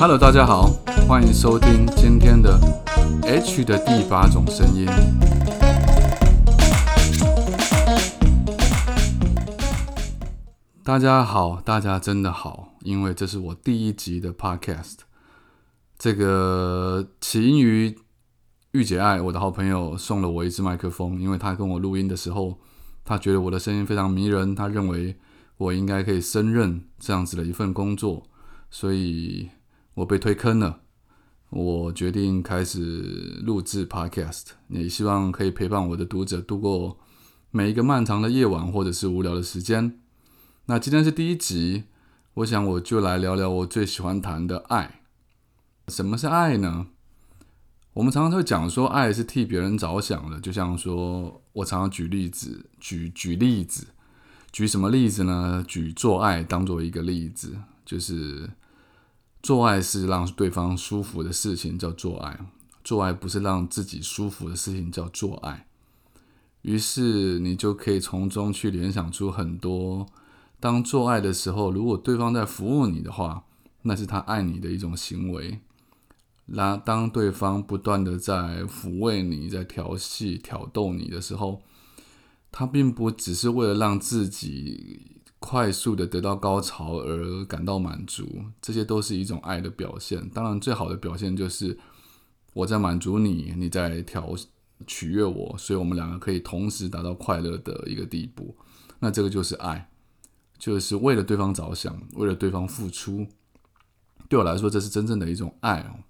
Hello，大家好，欢迎收听今天的 H 的第八种声音。大家好，大家真的好，因为这是我第一集的 Podcast。这个起因于御姐爱，我的好朋友送了我一支麦克风，因为他跟我录音的时候，他觉得我的声音非常迷人，他认为我应该可以胜任这样子的一份工作，所以我被推坑了。我决定开始录制 Podcast，也希望可以陪伴我的读者度过每一个漫长的夜晚或者是无聊的时间。那今天是第一集，我想我就来聊聊我最喜欢谈的爱。什么是爱呢？我们常常会讲说，爱是替别人着想的。就像说我常常举例子，举举例子，举什么例子呢？举做爱当做一个例子，就是做爱是让对方舒服的事情，叫做爱；做爱不是让自己舒服的事情，叫做爱。于是你就可以从中去联想出很多。当做爱的时候，如果对方在服务你的话，那是他爱你的一种行为。那当对方不断的在抚慰你、在调戏、挑逗你的时候，他并不只是为了让自己快速的得到高潮而感到满足，这些都是一种爱的表现。当然，最好的表现就是我在满足你，你在调取悦我，所以我们两个可以同时达到快乐的一个地步。那这个就是爱。就是为了对方着想，为了对方付出。对我来说，这是真正的一种爱哦。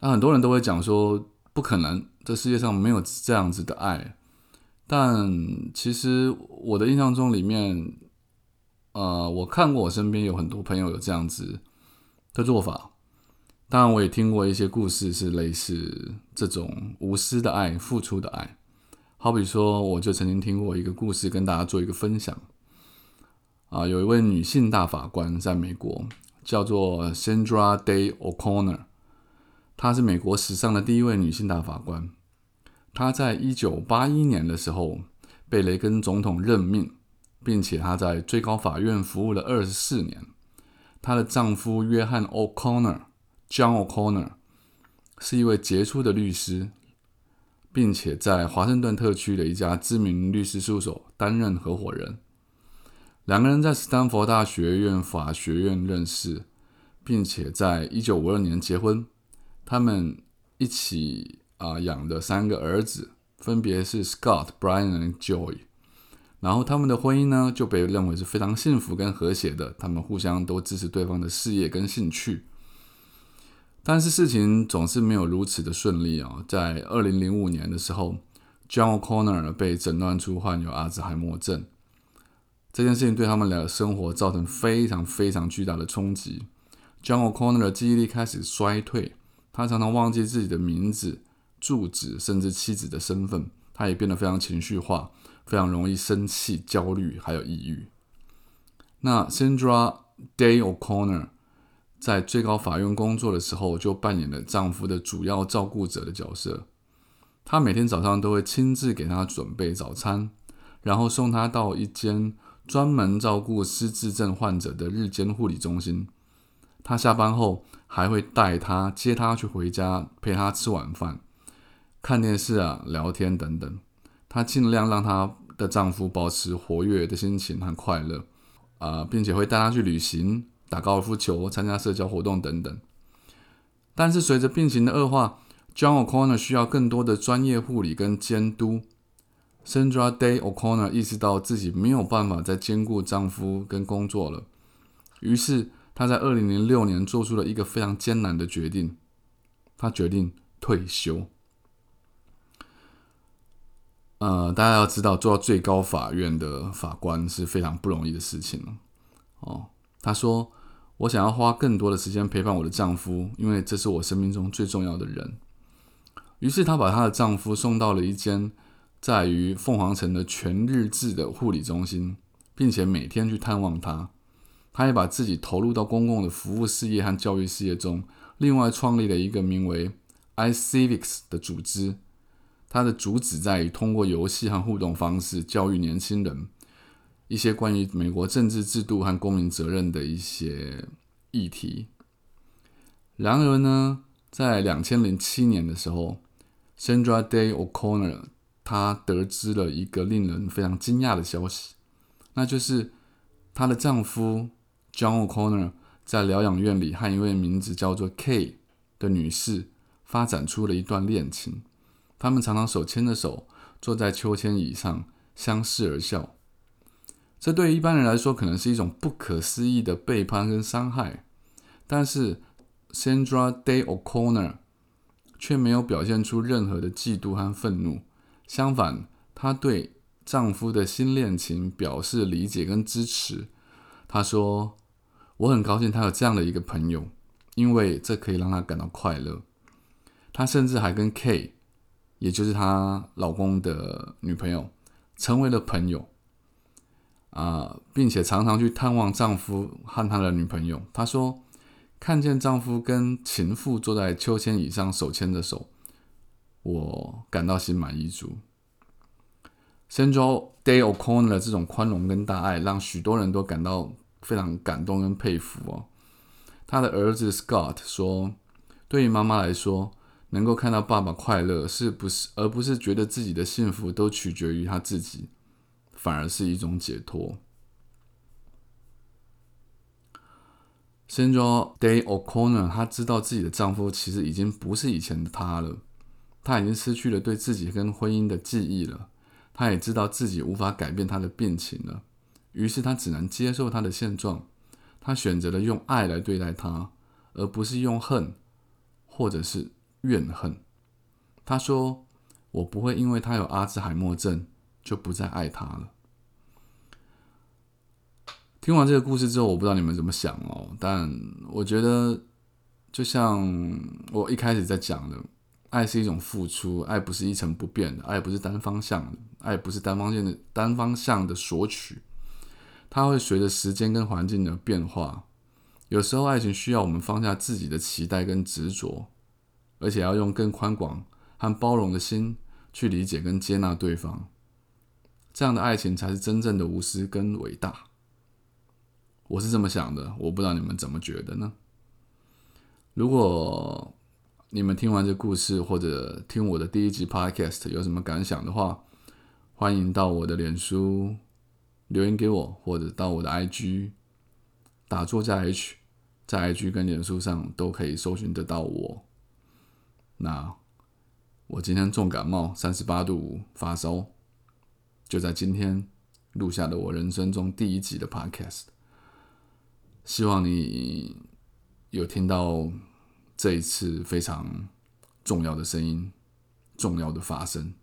那很多人都会讲说，不可能，这世界上没有这样子的爱。但其实我的印象中，里面，呃，我看过我身边有很多朋友有这样子的做法。当然，我也听过一些故事，是类似这种无私的爱、付出的爱。好比说，我就曾经听过一个故事，跟大家做一个分享。啊，有一位女性大法官在美国，叫做 Sandra Day O'Connor，她是美国史上的第一位女性大法官。她在一九八一年的时候被雷根总统任命，并且她在最高法院服务了二十四年。她的丈夫约翰 O'Connor（John O'Connor） 是一位杰出的律师，并且在华盛顿特区的一家知名律师事务所担任合伙人。两个人在斯坦福大学院法学院认识，并且在一九五二年结婚。他们一起啊养的三个儿子分别是 Scott、Brian 和 Joy。然后他们的婚姻呢就被认为是非常幸福跟和谐的。他们互相都支持对方的事业跟兴趣。但是事情总是没有如此的顺利啊！在二零零五年的时候，John Connor 被诊断出患有阿兹海默症。这件事情对他们俩的生活造成非常非常巨大的冲击。John Connor 的记忆力开始衰退，他常常忘记自己的名字、住址，甚至妻子的身份。他也变得非常情绪化，非常容易生气、焦虑，还有抑郁。那 Sandra Day O'Connor 在最高法院工作的时候，就扮演了丈夫的主要照顾者的角色。她每天早上都会亲自给他准备早餐，然后送他到一间。专门照顾失智症患者的日间护理中心，她下班后还会带他接他去回家，陪他吃晚饭、看电视啊、聊天等等。她尽量让她的丈夫保持活跃的心情和快乐啊，并且会带他去旅行、打高尔夫球、参加社交活动等等。但是随着病情的恶化，John O'Connor 需要更多的专业护理跟监督。Sandra Day O'Connor 意识到自己没有办法再兼顾丈夫跟工作了，于是她在二零零六年做出了一个非常艰难的决定，她决定退休。呃，大家要知道，做到最高法院的法官是非常不容易的事情哦，她说：“我想要花更多的时间陪伴我的丈夫，因为这是我生命中最重要的人。”于是她把她的丈夫送到了一间。在于凤凰城的全日制的护理中心，并且每天去探望他。他也把自己投入到公共的服务事业和教育事业中，另外创立了一个名为 iCivics 的组织。它的主旨在于通过游戏和互动方式教育年轻人一些关于美国政治制度和公民责任的一些议题。然而呢，在两千零七年的时候，Sandra Day O'Connor 她得知了一个令人非常惊讶的消息，那就是她的丈夫 John O'Connor 在疗养院里和一位名字叫做 K 的女士发展出了一段恋情。他们常常手牵着手坐在秋千椅上相视而笑。这对于一般人来说可能是一种不可思议的背叛跟伤害，但是 Sandra Day O'Connor 却没有表现出任何的嫉妒和愤怒。相反，她对丈夫的新恋情表示理解跟支持。她说：“我很高兴她有这样的一个朋友，因为这可以让她感到快乐。”她甚至还跟 K。也就是她老公的女朋友，成为了朋友啊，并且常常去探望丈夫和他的女朋友。她说，看见丈夫跟情妇坐在秋千椅上手牵着手，我感到心满意足。Sandra Day O'Connor 的这种宽容跟大爱，让许多人都感到非常感动跟佩服哦。他的儿子 Scott 说，对于妈妈来说。能够看到爸爸快乐，是不是而不是觉得自己的幸福都取决于他自己，反而是一种解脱。Sandra Day O'Connor，她知道自己的丈夫其实已经不是以前的她了，她已经失去了对自己跟婚姻的记忆了。她也知道自己无法改变他的病情了，于是她只能接受他的现状。她选择了用爱来对待他，而不是用恨，或者是。怨恨，他说：“我不会因为他有阿兹海默症就不再爱他了。”听完这个故事之后，我不知道你们怎么想哦，但我觉得，就像我一开始在讲的，爱是一种付出，爱不是一成不变的，爱不是单方向的，爱不是单方向的单方向的索取，它会随着时间跟环境的变化。有时候，爱情需要我们放下自己的期待跟执着。而且要用更宽广和包容的心去理解跟接纳对方，这样的爱情才是真正的无私跟伟大。我是这么想的，我不知道你们怎么觉得呢？如果你们听完这故事或者听我的第一集 Podcast 有什么感想的话，欢迎到我的脸书留言给我，或者到我的 IG 打作家 H，在 IG 跟脸书上都可以搜寻得到我。那我今天重感冒，三十八度五发烧，就在今天录下了我人生中第一集的 Podcast。希望你有听到这一次非常重要的声音，重要的发生。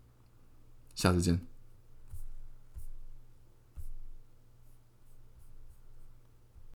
下次见。